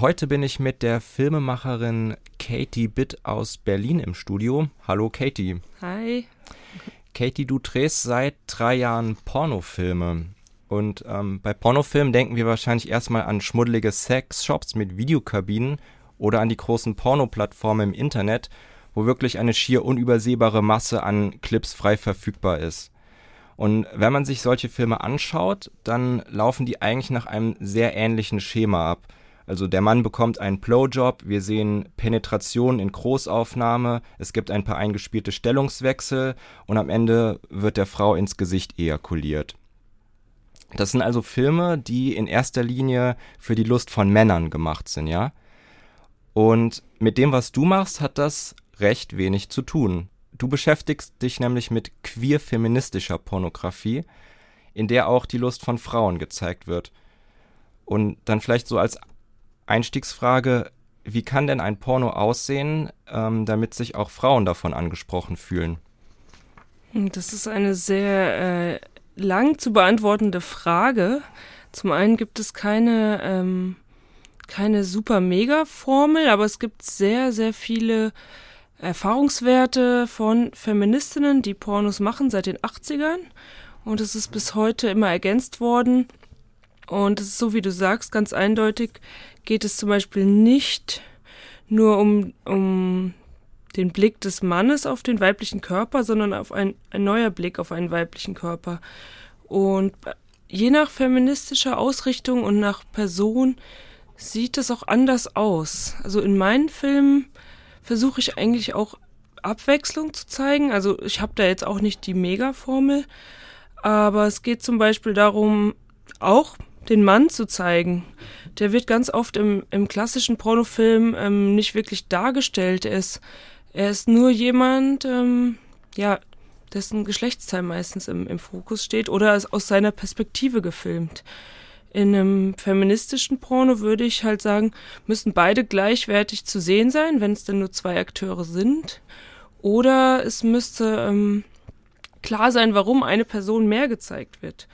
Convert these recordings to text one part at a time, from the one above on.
Heute bin ich mit der Filmemacherin Katie Bitt aus Berlin im Studio. Hallo Katie. Hi. Katie, du drehst seit drei Jahren Pornofilme. Und ähm, bei Pornofilmen denken wir wahrscheinlich erstmal an schmuddelige Sexshops mit Videokabinen oder an die großen Pornoplattformen im Internet, wo wirklich eine schier unübersehbare Masse an Clips frei verfügbar ist. Und wenn man sich solche Filme anschaut, dann laufen die eigentlich nach einem sehr ähnlichen Schema ab. Also der Mann bekommt einen Blowjob, wir sehen Penetration in Großaufnahme, es gibt ein paar eingespielte Stellungswechsel und am Ende wird der Frau ins Gesicht ejakuliert. Das sind also Filme, die in erster Linie für die Lust von Männern gemacht sind, ja? Und mit dem, was du machst, hat das recht wenig zu tun. Du beschäftigst dich nämlich mit queer-feministischer Pornografie, in der auch die Lust von Frauen gezeigt wird. Und dann vielleicht so als Einstiegsfrage, wie kann denn ein Porno aussehen, ähm, damit sich auch Frauen davon angesprochen fühlen? Das ist eine sehr äh, lang zu beantwortende Frage. Zum einen gibt es keine, ähm, keine super Mega-Formel, aber es gibt sehr, sehr viele Erfahrungswerte von Feministinnen, die Pornos machen seit den 80ern. Und es ist bis heute immer ergänzt worden. Und es ist so, wie du sagst, ganz eindeutig geht es zum Beispiel nicht nur um, um den Blick des Mannes auf den weiblichen Körper, sondern auf ein, ein neuer Blick auf einen weiblichen Körper. Und je nach feministischer Ausrichtung und nach Person sieht es auch anders aus. Also in meinen Filmen versuche ich eigentlich auch Abwechslung zu zeigen. Also ich habe da jetzt auch nicht die Mega-Formel, aber es geht zum Beispiel darum, auch den Mann zu zeigen. Der wird ganz oft im, im klassischen Pornofilm ähm, nicht wirklich dargestellt. Er ist, er ist nur jemand, ähm, ja, dessen Geschlechtsteil meistens im, im Fokus steht oder ist aus seiner Perspektive gefilmt. In einem feministischen Porno würde ich halt sagen, müssen beide gleichwertig zu sehen sein, wenn es denn nur zwei Akteure sind. Oder es müsste ähm, klar sein, warum eine Person mehr gezeigt wird.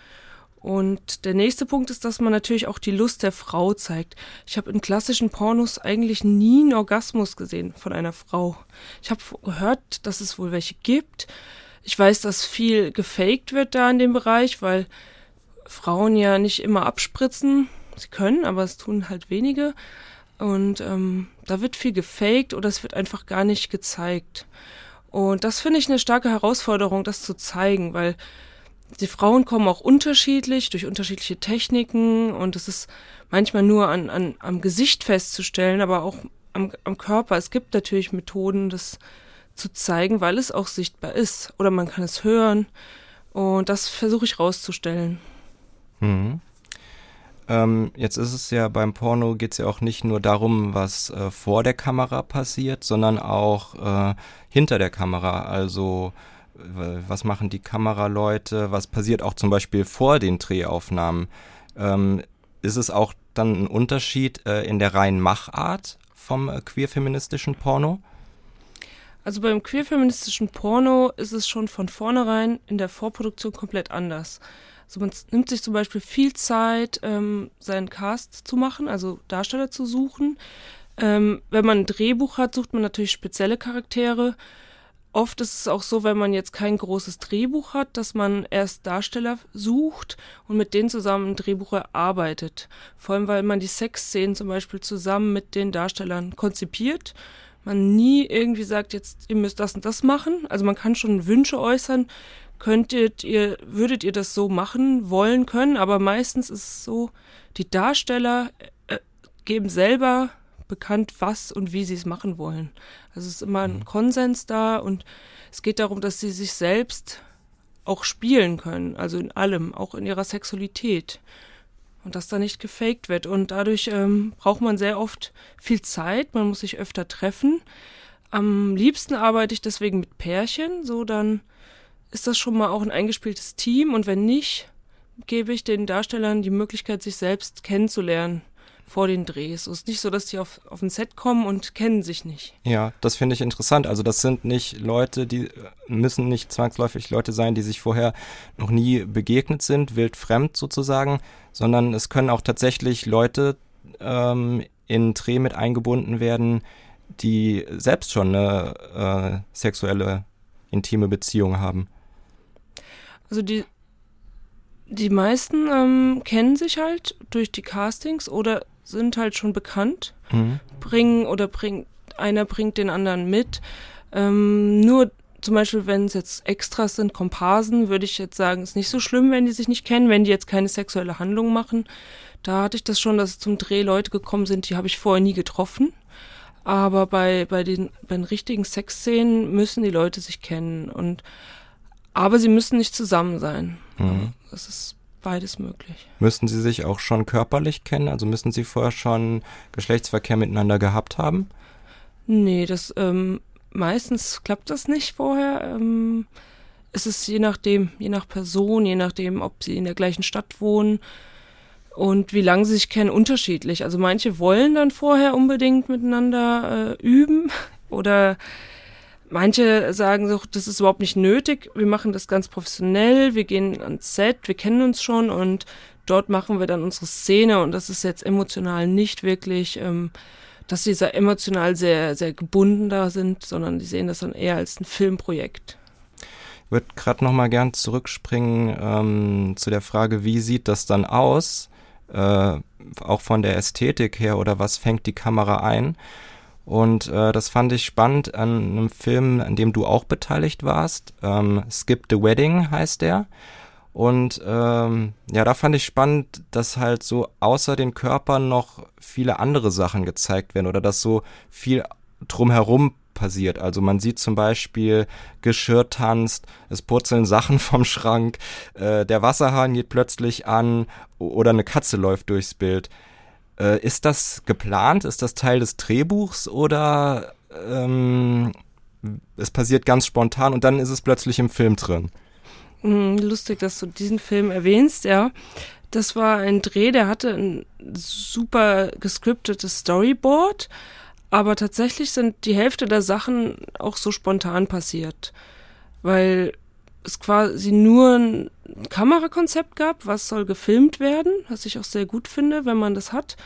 Und der nächste Punkt ist, dass man natürlich auch die Lust der Frau zeigt. Ich habe in klassischen Pornos eigentlich nie einen Orgasmus gesehen von einer Frau. Ich habe gehört, dass es wohl welche gibt. Ich weiß, dass viel gefaked wird da in dem Bereich, weil Frauen ja nicht immer abspritzen. Sie können, aber es tun halt wenige. Und ähm, da wird viel gefaked oder es wird einfach gar nicht gezeigt. Und das finde ich eine starke Herausforderung, das zu zeigen, weil die Frauen kommen auch unterschiedlich durch unterschiedliche Techniken und es ist manchmal nur an, an, am Gesicht festzustellen, aber auch am, am Körper. Es gibt natürlich Methoden, das zu zeigen, weil es auch sichtbar ist. Oder man kann es hören. Und das versuche ich rauszustellen. Mhm. Ähm, jetzt ist es ja beim Porno geht es ja auch nicht nur darum, was äh, vor der Kamera passiert, sondern auch äh, hinter der Kamera. Also was machen die Kameraleute, was passiert auch zum Beispiel vor den Drehaufnahmen. Ähm, ist es auch dann ein Unterschied äh, in der reinen Machart vom äh, queer-feministischen Porno? Also beim queer-feministischen Porno ist es schon von vornherein in der Vorproduktion komplett anders. Also man nimmt sich zum Beispiel viel Zeit, ähm, seinen Cast zu machen, also Darsteller zu suchen. Ähm, wenn man ein Drehbuch hat, sucht man natürlich spezielle Charaktere. Oft ist es auch so, wenn man jetzt kein großes Drehbuch hat, dass man erst Darsteller sucht und mit denen zusammen ein Drehbuch erarbeitet. Vor allem, weil man die Sexszenen zum Beispiel zusammen mit den Darstellern konzipiert man nie irgendwie sagt, jetzt ihr müsst das und das machen. Also man kann schon Wünsche äußern, könntet ihr, würdet ihr das so machen wollen können, aber meistens ist es so, die Darsteller äh, geben selber bekannt, was und wie sie es machen wollen. Also es ist immer ein mhm. Konsens da und es geht darum, dass sie sich selbst auch spielen können, also in allem, auch in ihrer Sexualität und dass da nicht gefaked wird. Und dadurch ähm, braucht man sehr oft viel Zeit, man muss sich öfter treffen. Am liebsten arbeite ich deswegen mit Pärchen, so dann ist das schon mal auch ein eingespieltes Team und wenn nicht, gebe ich den Darstellern die Möglichkeit, sich selbst kennenzulernen vor den Drehs. Es ist nicht so, dass die auf, auf ein Set kommen und kennen sich nicht. Ja, das finde ich interessant. Also das sind nicht Leute, die müssen nicht zwangsläufig Leute sein, die sich vorher noch nie begegnet sind, wildfremd sozusagen, sondern es können auch tatsächlich Leute ähm, in Dreh mit eingebunden werden, die selbst schon eine äh, sexuelle, intime Beziehung haben? Also die, die meisten ähm, kennen sich halt durch die Castings oder sind halt schon bekannt, mhm. bringen oder bringt, einer bringt den anderen mit. Ähm, nur zum Beispiel, wenn es jetzt Extras sind, Komparsen, würde ich jetzt sagen, ist nicht so schlimm, wenn die sich nicht kennen, wenn die jetzt keine sexuelle Handlung machen. Da hatte ich das schon, dass zum Dreh Leute gekommen sind, die habe ich vorher nie getroffen. Aber bei, bei, den, bei den richtigen Sexszenen müssen die Leute sich kennen. Und, aber sie müssen nicht zusammen sein. Mhm. Das ist beides möglich. Müssen sie sich auch schon körperlich kennen? Also müssen sie vorher schon Geschlechtsverkehr miteinander gehabt haben? Nee, das ähm, meistens klappt das nicht vorher. Ähm, es ist je nachdem, je nach Person, je nachdem, ob sie in der gleichen Stadt wohnen und wie lange sie sich kennen, unterschiedlich. Also manche wollen dann vorher unbedingt miteinander äh, üben oder manche sagen so, das ist überhaupt nicht nötig. Wir machen das ganz professionell. Wir gehen ans Set, wir kennen uns schon und dort machen wir dann unsere Szene und das ist jetzt emotional nicht wirklich, ähm, dass sie sehr emotional sehr, sehr gebunden da sind, sondern die sehen das dann eher als ein Filmprojekt. Ich würde gerade noch mal gern zurückspringen ähm, zu der Frage, wie sieht das dann aus? äh, auch von der Ästhetik her oder was fängt die Kamera ein. Und äh, das fand ich spannend an einem Film, an dem du auch beteiligt warst. Ähm, Skip the Wedding heißt der. Und ähm, ja, da fand ich spannend, dass halt so außer den Körpern noch viele andere Sachen gezeigt werden oder dass so viel drumherum passiert. Also man sieht zum Beispiel, Geschirr tanzt, es purzeln Sachen vom Schrank, äh, der Wasserhahn geht plötzlich an oder eine Katze läuft durchs Bild. Äh, ist das geplant? Ist das Teil des Drehbuchs oder ähm, es passiert ganz spontan und dann ist es plötzlich im Film drin? Hm, lustig, dass du diesen Film erwähnst, ja. Das war ein Dreh, der hatte ein super gescriptetes Storyboard aber tatsächlich sind die Hälfte der Sachen auch so spontan passiert, weil es quasi nur ein Kamerakonzept gab, was soll gefilmt werden, was ich auch sehr gut finde, wenn man das hat.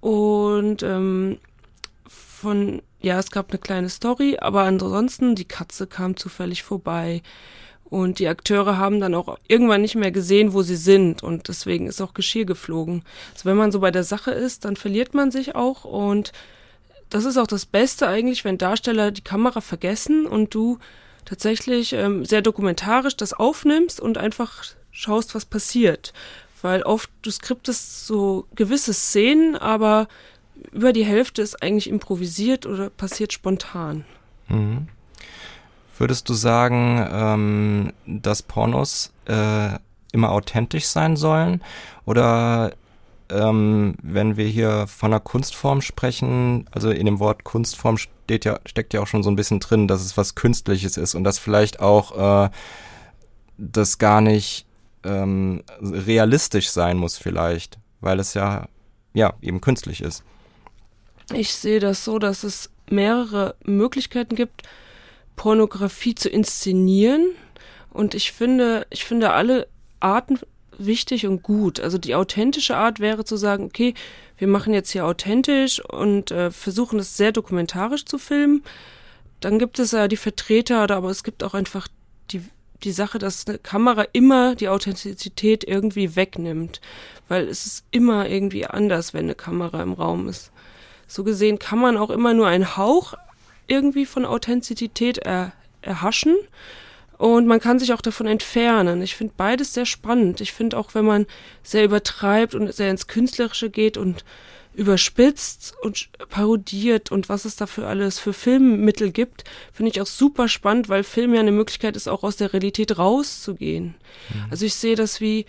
Und ähm, von, ja, es gab eine kleine Story, aber ansonsten, die Katze kam zufällig vorbei. Und die Akteure haben dann auch irgendwann nicht mehr gesehen, wo sie sind. Und deswegen ist auch Geschirr geflogen. Also wenn man so bei der Sache ist, dann verliert man sich auch. Und das ist auch das Beste eigentlich, wenn Darsteller die Kamera vergessen und du tatsächlich ähm, sehr dokumentarisch das aufnimmst und einfach schaust, was passiert. Weil oft du skriptest so gewisse Szenen, aber über die Hälfte ist eigentlich improvisiert oder passiert spontan. Mhm. Würdest du sagen, ähm, dass Pornos äh, immer authentisch sein sollen? Oder ähm, wenn wir hier von einer Kunstform sprechen, also in dem Wort Kunstform steht ja, steckt ja auch schon so ein bisschen drin, dass es was Künstliches ist und dass vielleicht auch äh, das gar nicht ähm, realistisch sein muss vielleicht, weil es ja, ja, eben künstlich ist. Ich sehe das so, dass es mehrere Möglichkeiten gibt, Pornografie zu inszenieren. Und ich finde, ich finde alle Arten wichtig und gut. Also die authentische Art wäre zu sagen, okay, wir machen jetzt hier authentisch und äh, versuchen es sehr dokumentarisch zu filmen. Dann gibt es ja die Vertreter, aber es gibt auch einfach die, die Sache, dass eine Kamera immer die Authentizität irgendwie wegnimmt, weil es ist immer irgendwie anders, wenn eine Kamera im Raum ist. So gesehen kann man auch immer nur einen Hauch irgendwie von Authentizität er, erhaschen und man kann sich auch davon entfernen. Ich finde beides sehr spannend. Ich finde auch, wenn man sehr übertreibt und sehr ins Künstlerische geht und überspitzt und parodiert und was es dafür alles für Filmmittel gibt, finde ich auch super spannend, weil Film ja eine Möglichkeit ist, auch aus der Realität rauszugehen. Mhm. Also ich sehe das wie,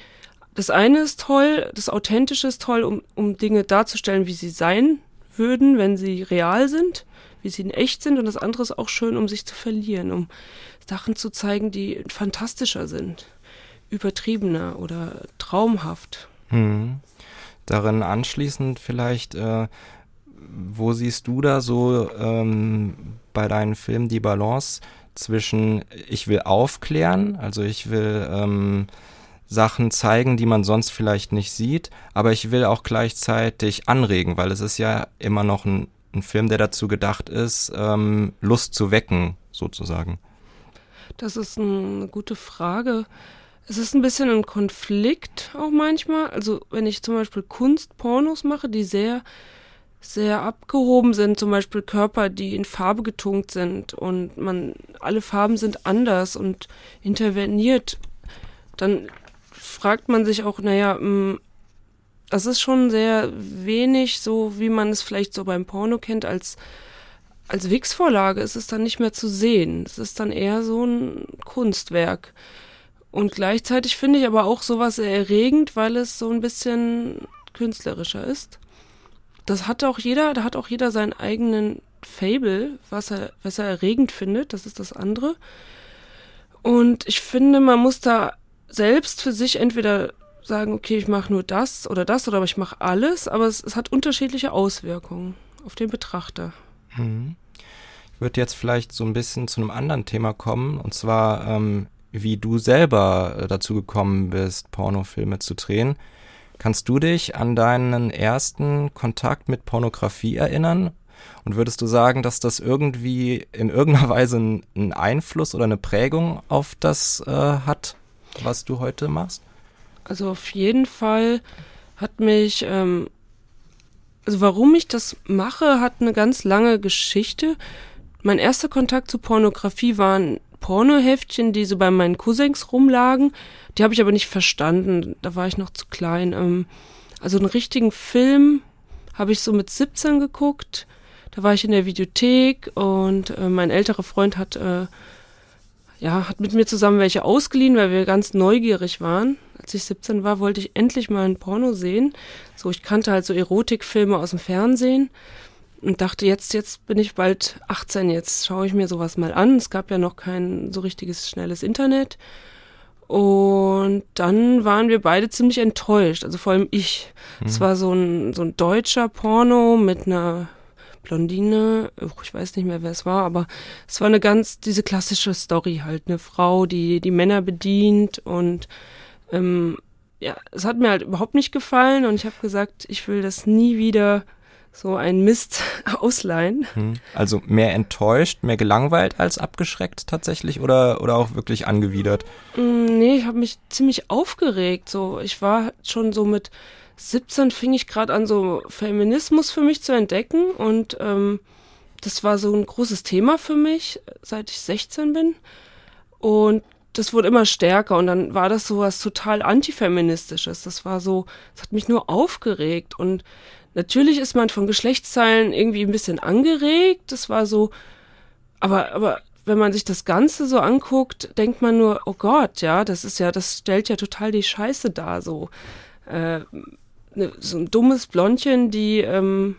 das eine ist toll, das Authentische ist toll, um, um Dinge darzustellen, wie sie sein würden, wenn sie real sind, wie sie in echt sind und das andere ist auch schön, um sich zu verlieren, um Sachen zu zeigen, die fantastischer sind, übertriebener oder traumhaft. Hm. Darin anschließend vielleicht, äh, wo siehst du da so ähm, bei deinen Filmen die Balance zwischen ich will aufklären, also ich will ähm, Sachen zeigen, die man sonst vielleicht nicht sieht, aber ich will auch gleichzeitig anregen, weil es ist ja immer noch ein, ein Film, der dazu gedacht ist, ähm, Lust zu wecken, sozusagen. Das ist eine gute Frage. Es ist ein bisschen ein Konflikt auch manchmal. Also wenn ich zum Beispiel Kunstpornos mache, die sehr, sehr abgehoben sind, zum Beispiel Körper, die in Farbe getunkt sind und man, alle Farben sind anders und interveniert, dann fragt man sich auch, naja, das ist schon sehr wenig, so wie man es vielleicht so beim Porno kennt, als, als Wix-Vorlage ist es dann nicht mehr zu sehen. Es ist dann eher so ein Kunstwerk. Und gleichzeitig finde ich aber auch sowas sehr erregend, weil es so ein bisschen künstlerischer ist. Das hat auch jeder, da hat auch jeder seinen eigenen Fable, was er, was er erregend findet, das ist das andere. Und ich finde, man muss da selbst für sich entweder sagen, okay, ich mache nur das oder das oder ich mache alles, aber es, es, hat unterschiedliche Auswirkungen auf den Betrachter. Mhm. Ich würde jetzt vielleicht so ein bisschen zu einem anderen Thema kommen, und zwar, ähm, wie du selber äh, dazu gekommen bist, Pornofilme zu drehen. Kannst du dich an deinen ersten Kontakt mit Pornografie erinnern? Und würdest du sagen, dass das irgendwie in irgendeiner Weise einen Einfluss oder eine Prägung auf das äh, hat? was du heute machst? Also auf jeden Fall hat mich, ähm, also warum ich das mache, hat eine ganz lange Geschichte. Mein erster Kontakt zu Pornografie waren Pornoheftchen, die so bei meinen Cousins rumlagen. Die habe ich aber nicht verstanden. Da war ich noch zu klein. Ähm, also einen richtigen Film habe ich so mit 17 geguckt. Da war ich in der Videothek und äh, mein älterer Freund hat äh, ja, hat mit mir zusammen welche ausgeliehen, weil wir ganz neugierig waren. Als ich 17 war, wollte ich endlich mal ein Porno sehen. So, ich kannte halt so Erotikfilme aus dem Fernsehen und dachte, jetzt, jetzt bin ich bald 18, jetzt schaue ich mir sowas mal an. Es gab ja noch kein so richtiges schnelles Internet. Und dann waren wir beide ziemlich enttäuscht, also vor allem ich. Mhm. Es war so ein, so ein deutscher Porno mit einer Blondine, ich weiß nicht mehr, wer es war, aber es war eine ganz, diese klassische Story halt, eine Frau, die die Männer bedient und ähm, ja, es hat mir halt überhaupt nicht gefallen und ich habe gesagt, ich will das nie wieder so ein Mist ausleihen. Hm. Also mehr enttäuscht, mehr gelangweilt als abgeschreckt tatsächlich oder, oder auch wirklich angewidert? Mm, nee, ich habe mich ziemlich aufgeregt. So, ich war schon so mit 17 fing ich gerade an, so Feminismus für mich zu entdecken und ähm, das war so ein großes Thema für mich, seit ich 16 bin. Und das wurde immer stärker und dann war das so was total antifeministisches. Das war so, das hat mich nur aufgeregt und natürlich ist man von Geschlechtsteilen irgendwie ein bisschen angeregt. Das war so, aber, aber wenn man sich das Ganze so anguckt, denkt man nur, oh Gott, ja, das ist ja, das stellt ja total die Scheiße dar, so. Äh, ne, so ein dummes Blondchen, die ähm,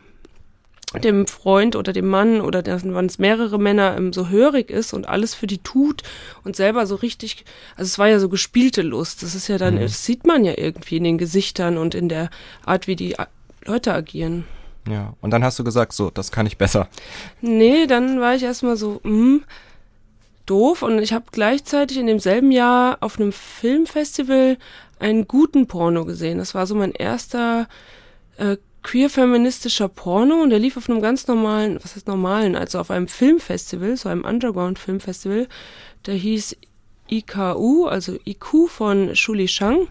dem Freund oder dem Mann oder waren es mehrere Männer ähm, so hörig ist und alles für die tut und selber so richtig, also es war ja so gespielte Lust. Das ist ja dann, mhm. das sieht man ja irgendwie in den Gesichtern und in der Art, wie die Leute agieren. Ja, und dann hast du gesagt, so, das kann ich besser. Nee, dann war ich erstmal so, hm, doof und ich habe gleichzeitig in demselben Jahr auf einem Filmfestival einen guten Porno gesehen. Das war so mein erster äh, queer-feministischer Porno und der lief auf einem ganz normalen, was heißt normalen, also auf einem Filmfestival, so einem Underground-Filmfestival. Der hieß IKU, also IQ von Shuli Shang.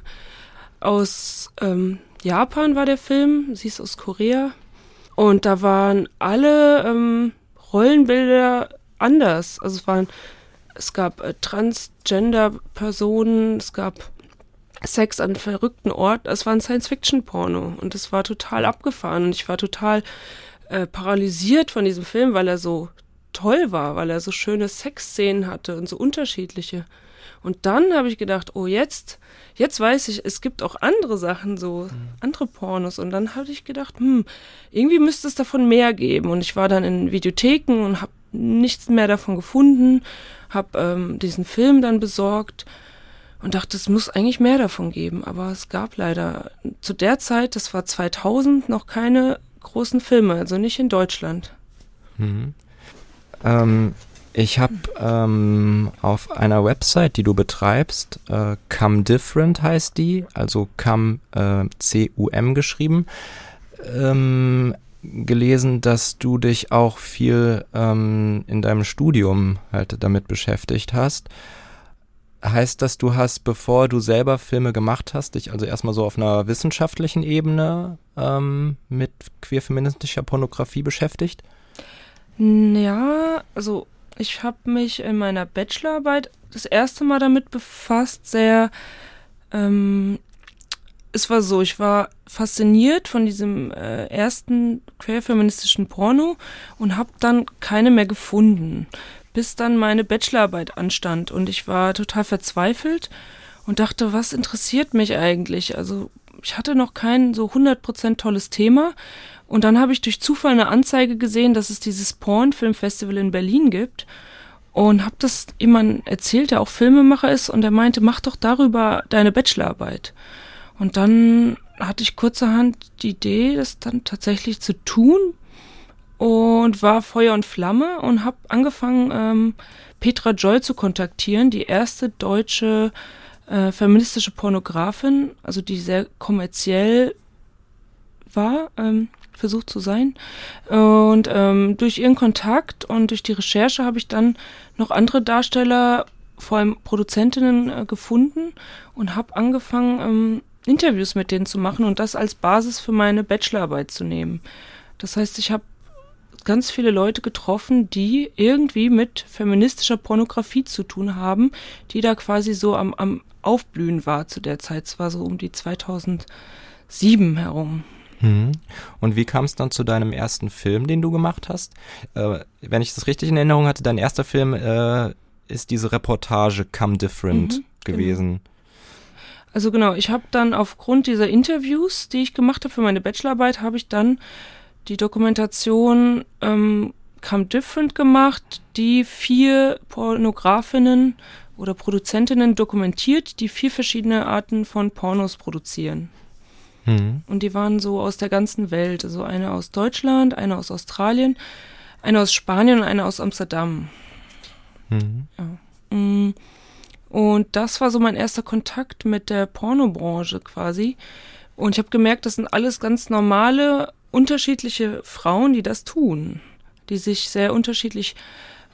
Aus ähm, Japan war der Film, sie ist aus Korea. Und da waren alle ähm, Rollenbilder anders. Also es waren, es gab äh, Transgender-Personen, es gab Sex an verrückten Orten. Es war ein Science-Fiction-Porno und es war total abgefahren und ich war total äh, paralysiert von diesem Film, weil er so toll war, weil er so schöne Sexszenen hatte und so unterschiedliche. Und dann habe ich gedacht, oh jetzt, jetzt weiß ich, es gibt auch andere Sachen, so mhm. andere Pornos. Und dann habe ich gedacht, hm, irgendwie müsste es davon mehr geben. Und ich war dann in Videotheken und habe nichts mehr davon gefunden, habe ähm, diesen Film dann besorgt und dachte, es muss eigentlich mehr davon geben. Aber es gab leider zu der Zeit, das war 2000, noch keine großen Filme, also nicht in Deutschland. Mhm. Ähm, Ich habe ähm, auf einer Website, die du betreibst, äh, Come Different heißt die, also Come äh, C-U-M geschrieben, ähm, gelesen, dass du dich auch viel ähm, in deinem Studium halt damit beschäftigt hast. Heißt das, du hast, bevor du selber Filme gemacht hast, dich also erstmal so auf einer wissenschaftlichen Ebene ähm, mit queerfeministischer Pornografie beschäftigt? Ja, also ich habe mich in meiner Bachelorarbeit das erste Mal damit befasst, sehr ähm, es war so, ich war fasziniert von diesem äh, ersten queerfeministischen Porno und habe dann keine mehr gefunden, bis dann meine Bachelorarbeit anstand und ich war total verzweifelt und dachte, was interessiert mich eigentlich? Also ich hatte noch kein so 100% tolles Thema und dann habe ich durch Zufall eine Anzeige gesehen, dass es dieses Pornfilmfestival in Berlin gibt und habe das jemand erzählt, der auch Filmemacher ist und er meinte, mach doch darüber deine Bachelorarbeit. Und dann hatte ich kurzerhand die Idee, das dann tatsächlich zu tun und war Feuer und Flamme und habe angefangen, ähm, Petra Joy zu kontaktieren, die erste deutsche äh, feministische Pornografin, also die sehr kommerziell war, ähm, versucht zu sein. Und ähm, durch ihren Kontakt und durch die Recherche habe ich dann noch andere Darsteller, vor allem Produzentinnen, äh, gefunden und habe angefangen, ähm, Interviews mit denen zu machen und das als Basis für meine Bachelorarbeit zu nehmen. Das heißt, ich habe ganz viele Leute getroffen, die irgendwie mit feministischer Pornografie zu tun haben, die da quasi so am, am Aufblühen war zu der Zeit. Es war so um die 2007 herum. Hm. Und wie kam es dann zu deinem ersten Film, den du gemacht hast? Äh, wenn ich das richtig in Erinnerung hatte, dein erster Film äh, ist diese Reportage Come Different mhm, genau. gewesen. Genau. Also genau, ich habe dann aufgrund dieser Interviews, die ich gemacht habe für meine Bachelorarbeit, habe ich dann die Dokumentation ähm, Come Different gemacht, die vier Pornografinnen oder Produzentinnen dokumentiert, die vier verschiedene Arten von Pornos produzieren. Mhm. Und die waren so aus der ganzen Welt. Also eine aus Deutschland, eine aus Australien, eine aus Spanien und eine aus Amsterdam. Mhm. Ja. Mm. Und das war so mein erster Kontakt mit der Pornobranche quasi. Und ich habe gemerkt, das sind alles ganz normale, unterschiedliche Frauen, die das tun, die sich sehr unterschiedlich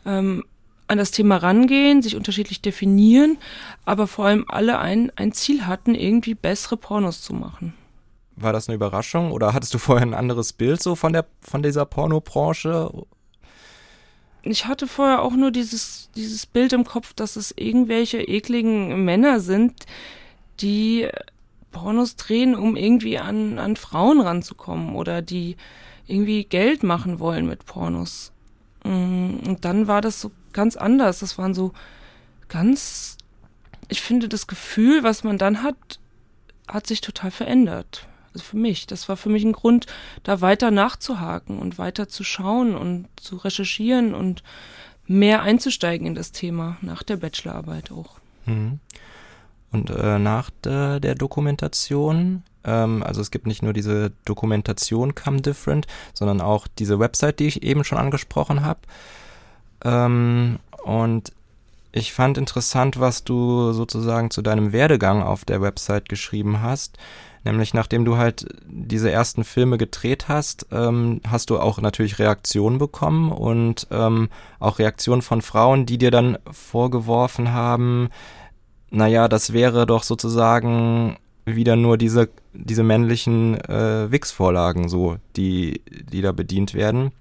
ähm, an das Thema rangehen, sich unterschiedlich definieren, aber vor allem alle ein, ein Ziel hatten, irgendwie bessere Pornos zu machen. War das eine Überraschung oder hattest du vorher ein anderes Bild so von der von dieser Pornobranche? ich hatte vorher auch nur dieses, dieses Bild im Kopf, dass es irgendwelche ekligen Männer sind, die Pornos drehen, um irgendwie an, an Frauen ranzukommen oder die irgendwie Geld machen wollen mit Pornos. Mm, und dann war das so ganz anders. Das waren so ganz, ich finde, das Gefühl, was man dann hat, hat sich total verändert also für mich, das war für mich ein Grund, da weiter nachzuhaken und weiter zu schauen und zu recherchieren und mehr einzusteigen in das Thema nach der Bachelorarbeit auch. Mhm. Und äh, nach de, der Dokumentation, ähm, also es gibt nicht nur diese Dokumentation Come Different, sondern auch diese Website, die ich eben schon angesprochen habe. Ähm, und ich fand interessant, was du sozusagen zu deinem Werdegang auf der Website geschrieben hast. Nämlich nachdem du halt diese ersten Filme gedreht hast, ähm, hast du auch natürlich Reaktionen bekommen und ähm, auch Reaktionen von Frauen, die dir dann vorgeworfen haben, naja, das wäre doch sozusagen wieder nur diese, diese männlichen äh, Wix-Vorlagen so, die, die da bedient werden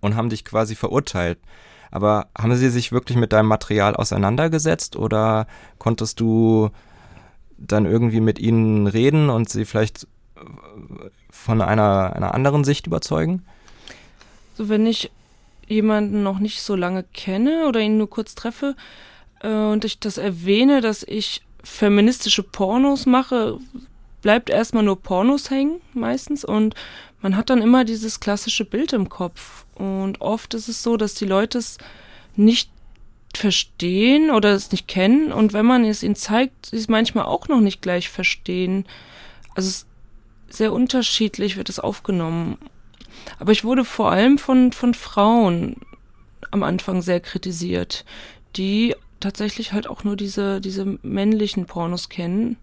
und haben dich quasi verurteilt. Aber haben sie sich wirklich mit deinem Material auseinandergesetzt oder konntest du dann irgendwie mit ihnen reden und sie vielleicht äh, von einer, einer anderen Sicht überzeugen? So, wenn ich jemanden noch nicht so lange kenne oder ihn nur kurz treffe und ich das erwähne, dass ich feministische Pornos mache, bleibt erstmal nur Pornos hängen meistens und man hat dann immer dieses klassische Bild im Kopf. Und oft ist es so, dass die Leute es nicht verstehen oder es nicht kennen und wenn man es ihnen zeigt, sie es manchmal auch noch nicht gleich verstehen. Also sehr unterschiedlich wird es aufgenommen. Aber ich wurde vor allem von, von Frauen am Anfang sehr kritisiert, die tatsächlich halt auch nur diese, diese männlichen Pornos kennen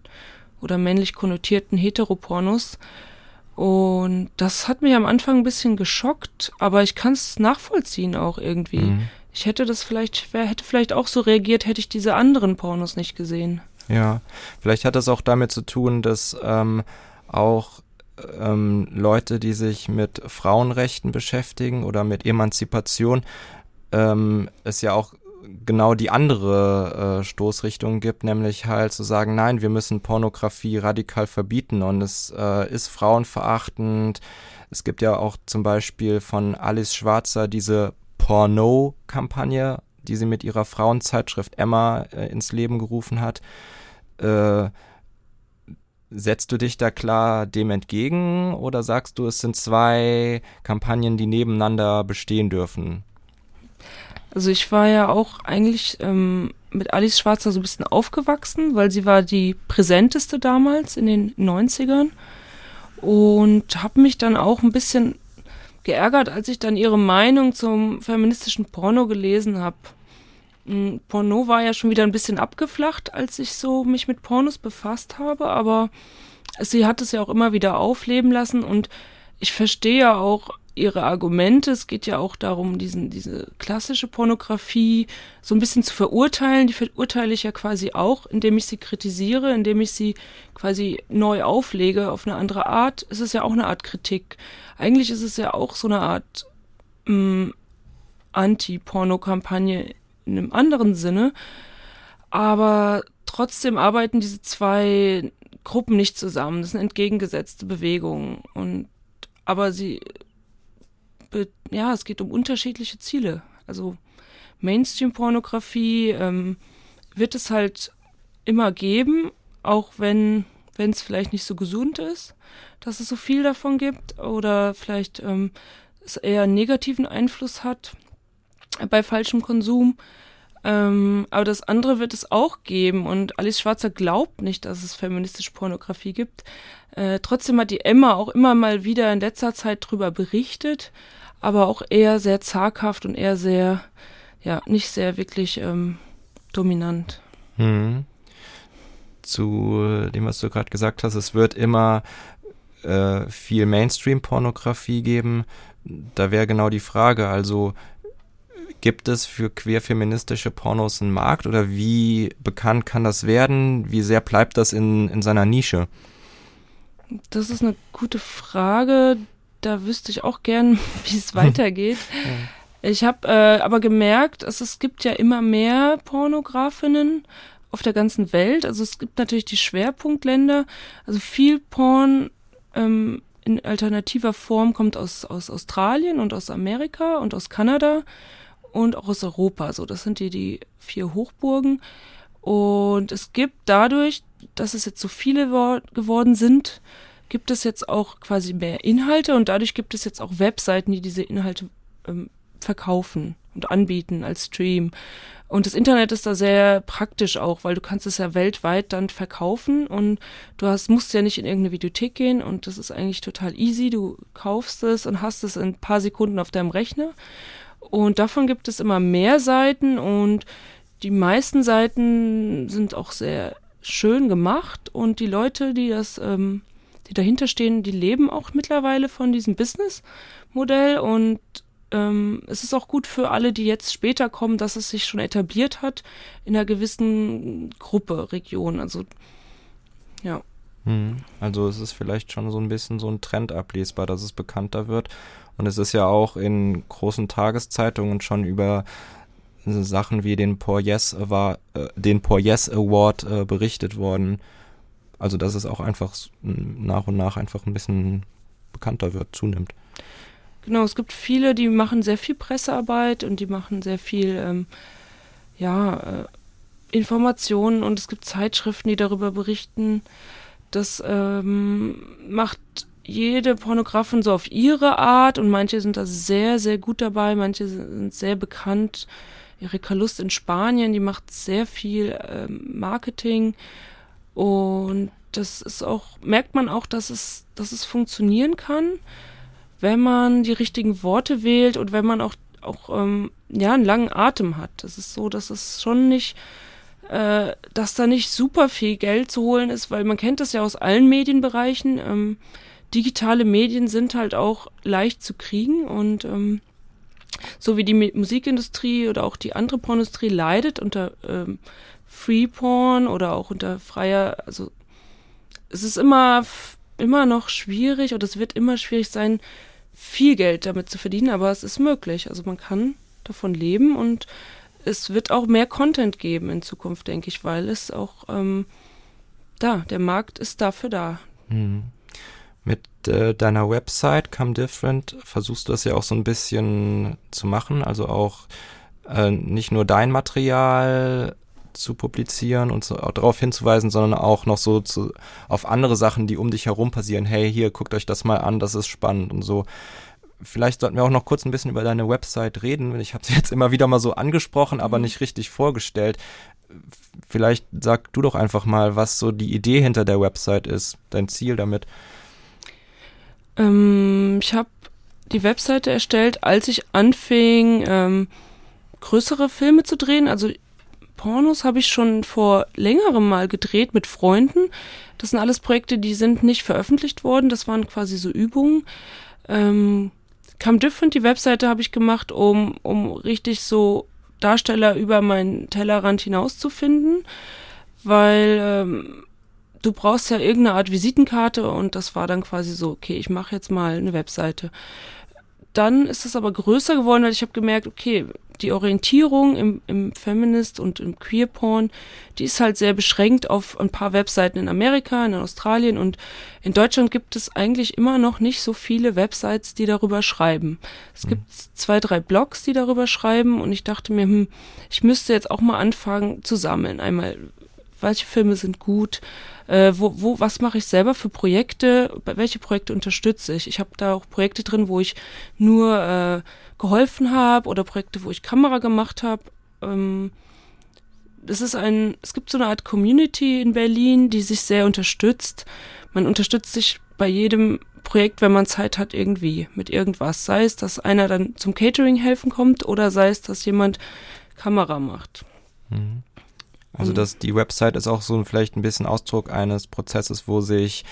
oder männlich konnotierten Heteropornos. Und das hat mich am Anfang ein bisschen geschockt, aber ich kann es nachvollziehen auch irgendwie. Mhm. Ich hätte das vielleicht, wer hätte vielleicht auch so reagiert, hätte ich diese anderen Pornos nicht gesehen. Ja, vielleicht hat das auch damit zu tun, dass ähm, auch ähm, Leute, die sich mit Frauenrechten beschäftigen oder mit Emanzipation, ähm, es ja auch genau die andere äh, Stoßrichtung gibt, nämlich halt zu sagen, nein, wir müssen Pornografie radikal verbieten und es äh, ist frauenverachtend. Es gibt ja auch zum Beispiel von Alice Schwarzer diese Porno-Kampagne, die sie mit ihrer Frauenzeitschrift Emma äh, ins Leben gerufen hat. Äh, setzt du dich da klar dem entgegen oder sagst du, es sind zwei Kampagnen, die nebeneinander bestehen dürfen? Also ich war ja auch eigentlich ähm, mit Alice Schwarzer so ein bisschen aufgewachsen, weil sie war die präsenteste damals in den 90ern und habe mich dann auch ein bisschen geärgert, als ich dann ihre Meinung zum feministischen Porno gelesen habe. Hm, Porno war ja schon wieder ein bisschen abgeflacht, als ich so mich mit Pornos befasst habe, aber sie hat es ja auch immer wieder aufleben lassen und ich verstehe ja auch ihre Argumente. Es geht ja auch darum, diesen, diese klassische Pornografie so ein bisschen zu verurteilen. Die verurteile ich ja quasi auch, indem ich sie kritisiere, indem ich sie quasi neu auflege auf eine andere Art. Es ist ja auch eine Art Kritik. Eigentlich ist es ja auch so eine Art mm, Anti-Porno-Kampagne in einem anderen Sinne. Aber trotzdem arbeiten diese zwei Gruppen nicht zusammen. Das sind entgegengesetzte Bewegungen. Und aber sie ja, es geht um unterschiedliche Ziele. Also Mainstream-Pornografie ähm, wird es halt immer geben, auch wenn wenn es vielleicht nicht so gesund ist, dass es so viel davon gibt oder vielleicht ähm, es eher einen negativen Einfluss hat bei falschem Konsum. Ähm, aber das andere wird es auch geben und Alice Schwarzer glaubt nicht, dass es feministische Pornografie gibt. Äh, trotzdem hat die Emma auch immer mal wieder in letzter Zeit drüber berichtet, aber auch eher sehr zaghaft und eher sehr, ja, nicht sehr wirklich ähm, dominant. Hm. Zu dem, was du gerade gesagt hast, es wird immer äh, viel Mainstream-Pornografie geben. Da wäre genau die Frage, also gibt es für queer-feministische Pornos einen Markt oder wie bekannt kann das werden? Wie sehr bleibt das in, in seiner Nische? Das ist eine gute Frage da wüsste ich auch gern, wie es weitergeht. ja. Ich habe äh, aber gemerkt, dass es gibt ja immer mehr Pornografinnen auf der ganzen Welt. Also es gibt natürlich die Schwerpunktländer. Also viel Porn ähm, in alternativer Form kommt aus, aus Australien und aus Amerika und aus Kanada und auch aus Europa. So, das sind die, die vier Hochburgen. Und es gibt dadurch, dass es jetzt so viele geworden sind, gibt es jetzt auch quasi mehr Inhalte und dadurch gibt es jetzt auch Webseiten, die diese Inhalte ähm, verkaufen und anbieten als Stream. Und das Internet ist da sehr praktisch auch, weil du kannst es ja weltweit dann verkaufen und du hast, musst ja nicht in irgendeine Videothek gehen und das ist eigentlich total easy. Du kaufst es und hast es in ein paar Sekunden auf deinem Rechner. Und davon gibt es immer mehr Seiten und die meisten Seiten sind auch sehr schön gemacht und die Leute, die das ähm, die dahinter stehen, die leben auch mittlerweile von diesem Business-Modell und ähm, es ist auch gut für alle, die jetzt später kommen, dass es sich schon etabliert hat in einer gewissen Gruppe, Region. Also ja. Hm. Also es ist vielleicht schon so ein bisschen so ein Trend ablesbar, dass es bekannter wird. Und es ist ja auch in großen Tageszeitungen schon über Sachen wie den Poor Yes, Award, äh, den Poor yes Award äh, berichtet worden. Also dass es auch einfach nach und nach einfach ein bisschen bekannter wird, zunimmt. Genau, es gibt viele, die machen sehr viel Pressearbeit und die machen sehr viel, ähm, ja, äh, Informationen und es gibt Zeitschriften, die darüber berichten. Das ähm, macht jede Pornografin so auf ihre Art und manche sind da sehr, sehr gut dabei, manche sind sehr bekannt. Erika Lust in Spanien, die macht sehr viel ähm, Marketing und das ist auch, merkt man auch, dass es, dass es funktionieren kann, wenn man die richtigen Worte wählt und wenn man auch auch ähm, ja einen langen Atem hat. Es ist so, dass es schon nicht, äh, dass da nicht super viel Geld zu holen ist, weil man kennt das ja aus allen Medienbereichen. Ähm, digitale Medien sind halt auch leicht zu kriegen und ähm, so wie die Musikindustrie oder auch die andere Pornindustrie leidet unter ähm, Free Porn oder auch unter freier, also es ist immer immer noch schwierig oder es wird immer schwierig sein, viel Geld damit zu verdienen, aber es ist möglich. Also man kann davon leben und es wird auch mehr Content geben in Zukunft, denke ich, weil es auch ähm, da, der Markt ist dafür da. Hm. Mit äh, deiner Website Come Different versuchst du das ja auch so ein bisschen zu machen, also auch äh, nicht nur dein Material zu publizieren und so, darauf hinzuweisen, sondern auch noch so zu, auf andere Sachen, die um dich herum passieren. Hey, hier, guckt euch das mal an, das ist spannend und so. Vielleicht sollten wir auch noch kurz ein bisschen über deine Website reden. Ich habe sie jetzt immer wieder mal so angesprochen, aber mhm. nicht richtig vorgestellt. Vielleicht sag du doch einfach mal, was so die Idee hinter der Website ist, dein Ziel damit. Ähm, ich habe die Webseite erstellt, als ich anfing, ähm, größere Filme zu drehen. Also Pornos habe ich schon vor längerem mal gedreht mit Freunden. Das sind alles Projekte, die sind nicht veröffentlicht worden. Das waren quasi so Übungen. Ähm, Come Different, die Webseite habe ich gemacht, um, um richtig so Darsteller über meinen Tellerrand hinaus zu finden, weil ähm, du brauchst ja irgendeine Art Visitenkarte und das war dann quasi so, okay, ich mache jetzt mal eine Webseite. Dann ist es aber größer geworden, weil ich habe gemerkt, okay, die Orientierung im, im Feminist und im Queer Porn, die ist halt sehr beschränkt auf ein paar Webseiten in Amerika, in Australien und in Deutschland gibt es eigentlich immer noch nicht so viele Websites, die darüber schreiben. Es mhm. gibt zwei, drei Blogs, die darüber schreiben und ich dachte mir, hm, ich müsste jetzt auch mal anfangen zu sammeln. Einmal, welche Filme sind gut, äh, wo, wo, was mache ich selber für Projekte, welche Projekte unterstütze ich. Ich habe da auch Projekte drin, wo ich nur äh, geholfen habe oder Projekte, wo ich Kamera gemacht habe. Ähm, es ist ein, es gibt so eine Art Community in Berlin, die sich sehr unterstützt. Man unterstützt sich bei jedem Projekt, wenn man Zeit hat, irgendwie mit irgendwas. Sei es, dass einer dann zum Catering helfen kommt oder sei es, dass jemand Kamera macht. Mhm. Also das, die Website ist auch so vielleicht ein bisschen Ausdruck eines Prozesses, wo sich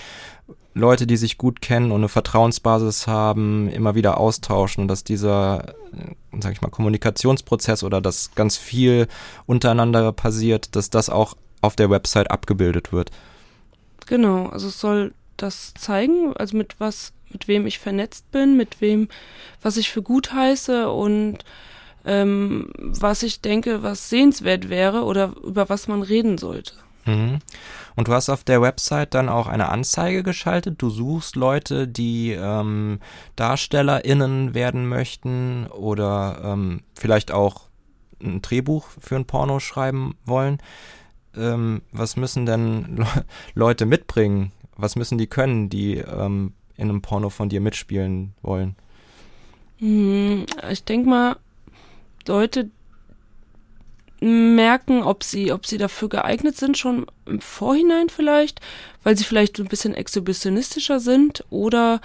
Leute, die sich gut kennen und eine Vertrauensbasis haben, immer wieder austauschen und dass dieser, äh, sag ich mal, Kommunikationsprozess oder dass ganz viel untereinander passiert, dass das auch auf der Website abgebildet wird. Genau, also es soll das zeigen, also mit was, mit wem ich vernetzt bin, mit wem, was ich für gut heiße und ähm, was ich denke, was sehenswert wäre oder über was man reden sollte. Mhm. Und du hast auf der Website dann auch eine Anzeige geschaltet. Du suchst Leute, die ähm, DarstellerInnen werden möchten oder ähm, vielleicht auch ein Drehbuch für ein Porno schreiben wollen. Ähm, was müssen denn Le Leute mitbringen? Was müssen die können, die ähm, in einem Porno von dir mitspielen wollen? Hm, ich denke mal, Leute merken, ob sie, ob sie dafür geeignet sind, schon im Vorhinein vielleicht, weil sie vielleicht ein bisschen exhibitionistischer sind oder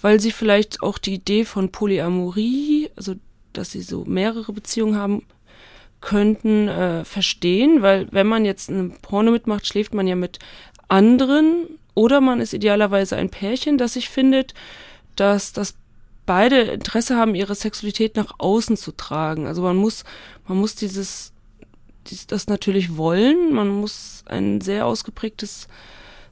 weil sie vielleicht auch die Idee von Polyamorie, also dass sie so mehrere Beziehungen haben könnten, äh, verstehen, weil wenn man jetzt eine Porno mitmacht, schläft man ja mit anderen oder man ist idealerweise ein Pärchen, das sich findet, dass das beide Interesse haben, ihre Sexualität nach außen zu tragen. Also man muss, man muss dieses, dieses das natürlich wollen. Man muss ein sehr ausgeprägtes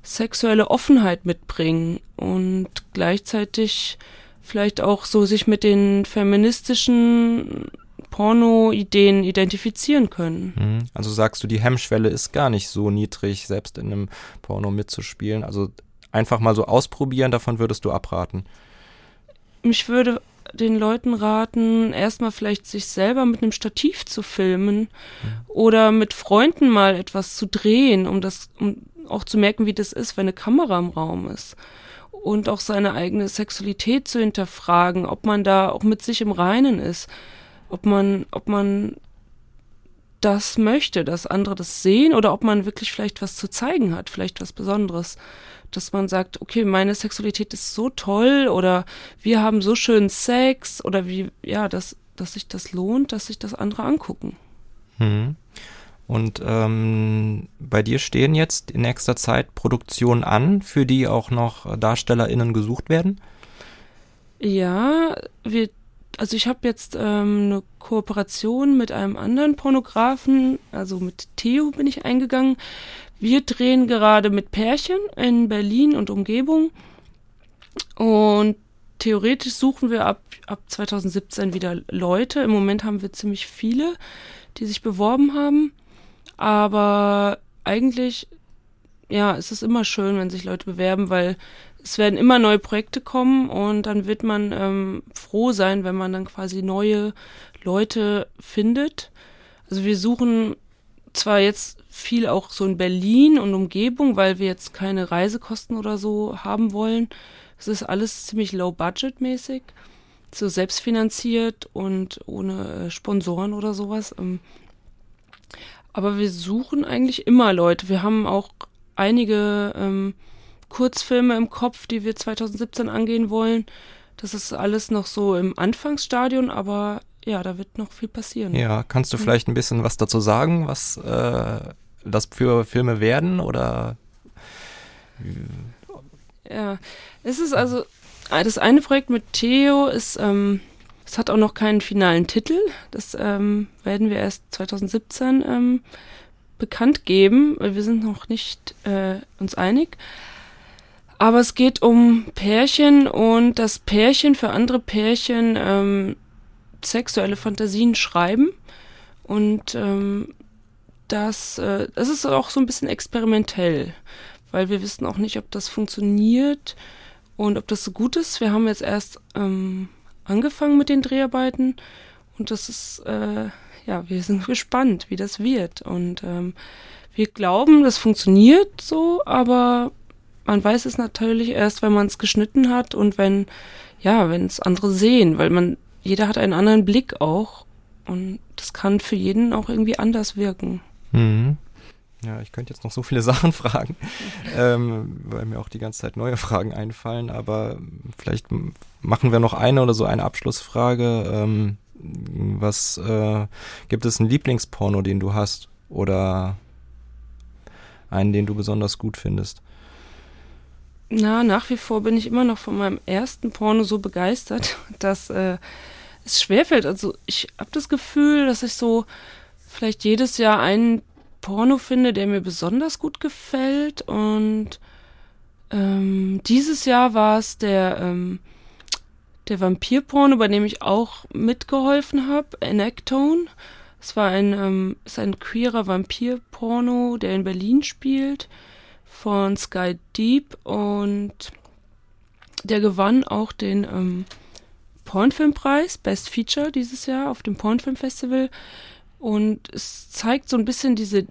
sexuelle Offenheit mitbringen und gleichzeitig vielleicht auch so sich mit den feministischen Porno-Ideen identifizieren können. Mhm. Also sagst du, die Hemmschwelle ist gar nicht so niedrig, selbst in einem Porno mitzuspielen. Also einfach mal so ausprobieren, davon würdest du abraten ich würde den Leuten raten, erstmal vielleicht sich selber mit einem Stativ zu filmen mhm. oder mit Freunden mal etwas zu drehen, um das, um auch zu merken, wie das ist, wenn eine Kamera im Raum ist. Und auch seine eigene Sexualität zu hinterfragen, ob man da auch mit sich im Reinen ist, ob man, ob man das möchte, dass andere das sehen oder ob man wirklich vielleicht was zu zeigen hat, vielleicht was Besonderes dass man sagt, okay, meine Sexualität ist so toll oder wir haben so schön Sex oder wie, ja, das, dass sich das lohnt, dass sich das andere angucken. Mhm. Und ähm, bei dir stehen jetzt in nächster Zeit Produktionen an, für die auch noch DarstellerInnen gesucht werden? Ja, wir, also ich habe jetzt ähm, eine Kooperation mit einem anderen Pornografen, also mit Theo bin ich eingegangen. Wir drehen gerade mit Pärchen in Berlin und Umgebung. Und theoretisch suchen wir ab, ab 2017 wieder Leute. Im Moment haben wir ziemlich viele, die sich beworben haben. Aber eigentlich, ja, es ist immer schön, wenn sich Leute bewerben, weil es werden immer neue Projekte kommen und dann wird man ähm, froh sein, wenn man dann quasi neue Leute findet. Also wir suchen zwar jetzt viel auch so in Berlin und Umgebung, weil wir jetzt keine Reisekosten oder so haben wollen. Es ist alles ziemlich low budget mäßig, so selbstfinanziert und ohne äh, Sponsoren oder sowas. Ähm, aber wir suchen eigentlich immer Leute. Wir haben auch einige ähm, Kurzfilme im Kopf, die wir 2017 angehen wollen. Das ist alles noch so im Anfangsstadion, aber ja, da wird noch viel passieren. Ja, kannst du mhm. vielleicht ein bisschen was dazu sagen, was äh, das für Filme werden oder? Ja, es ist also das eine Projekt mit Theo ist ähm, es hat auch noch keinen finalen Titel. Das ähm, werden wir erst 2017 ähm, bekannt geben. Wir sind noch nicht äh, uns einig. Aber es geht um Pärchen und das Pärchen für andere Pärchen ähm, sexuelle Fantasien schreiben. Und ähm, das, äh, das ist auch so ein bisschen experimentell, weil wir wissen auch nicht, ob das funktioniert und ob das so gut ist. Wir haben jetzt erst ähm, angefangen mit den Dreharbeiten und das ist, äh, ja, wir sind gespannt, wie das wird. Und ähm, wir glauben, das funktioniert so, aber man weiß es natürlich erst, wenn man es geschnitten hat und wenn, ja, wenn es andere sehen, weil man, jeder hat einen anderen Blick auch und das kann für jeden auch irgendwie anders wirken. Mhm. Ja, ich könnte jetzt noch so viele Sachen fragen, ähm, weil mir auch die ganze Zeit neue Fragen einfallen, aber vielleicht machen wir noch eine oder so eine Abschlussfrage. Ähm, was äh, gibt es einen Lieblingsporno, den du hast oder einen, den du besonders gut findest? Na, nach wie vor bin ich immer noch von meinem ersten Porno so begeistert, dass äh, es schwerfällt. Also ich habe das Gefühl, dass ich so vielleicht jedes Jahr einen Porno finde, der mir besonders gut gefällt. Und ähm, dieses Jahr war es der, ähm, der Vampir-Porno, bei dem ich auch mitgeholfen habe, Enactone. Es war ein, ähm, ist ein queerer Vampir-Porno, der in Berlin spielt, von Sky Deep und der gewann auch den ähm, Pornfilmpreis, Best Feature dieses Jahr auf dem Pornfilm Festival. Und es zeigt so ein bisschen diese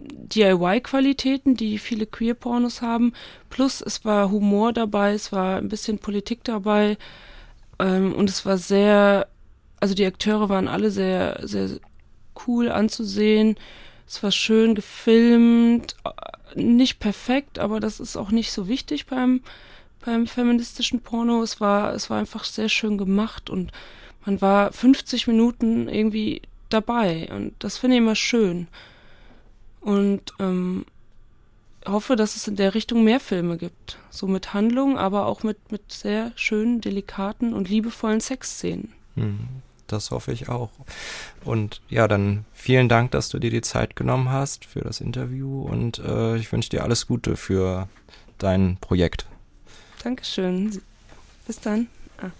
DIY-Qualitäten, die viele Queer-Pornos haben. Plus es war Humor dabei, es war ein bisschen Politik dabei. Ähm, und es war sehr, also die Akteure waren alle sehr, sehr cool anzusehen. Es war schön gefilmt, nicht perfekt, aber das ist auch nicht so wichtig beim, beim feministischen Porno. Es war, es war einfach sehr schön gemacht und man war 50 Minuten irgendwie dabei. Und das finde ich immer schön. Und ähm, hoffe, dass es in der Richtung mehr Filme gibt. So mit Handlung, aber auch mit, mit sehr schönen, delikaten und liebevollen Sexszenen. Hm, das hoffe ich auch. Und ja, dann vielen Dank, dass du dir die Zeit genommen hast für das Interview und äh, ich wünsche dir alles Gute für dein Projekt. Dankeschön. Bis dann. Ah.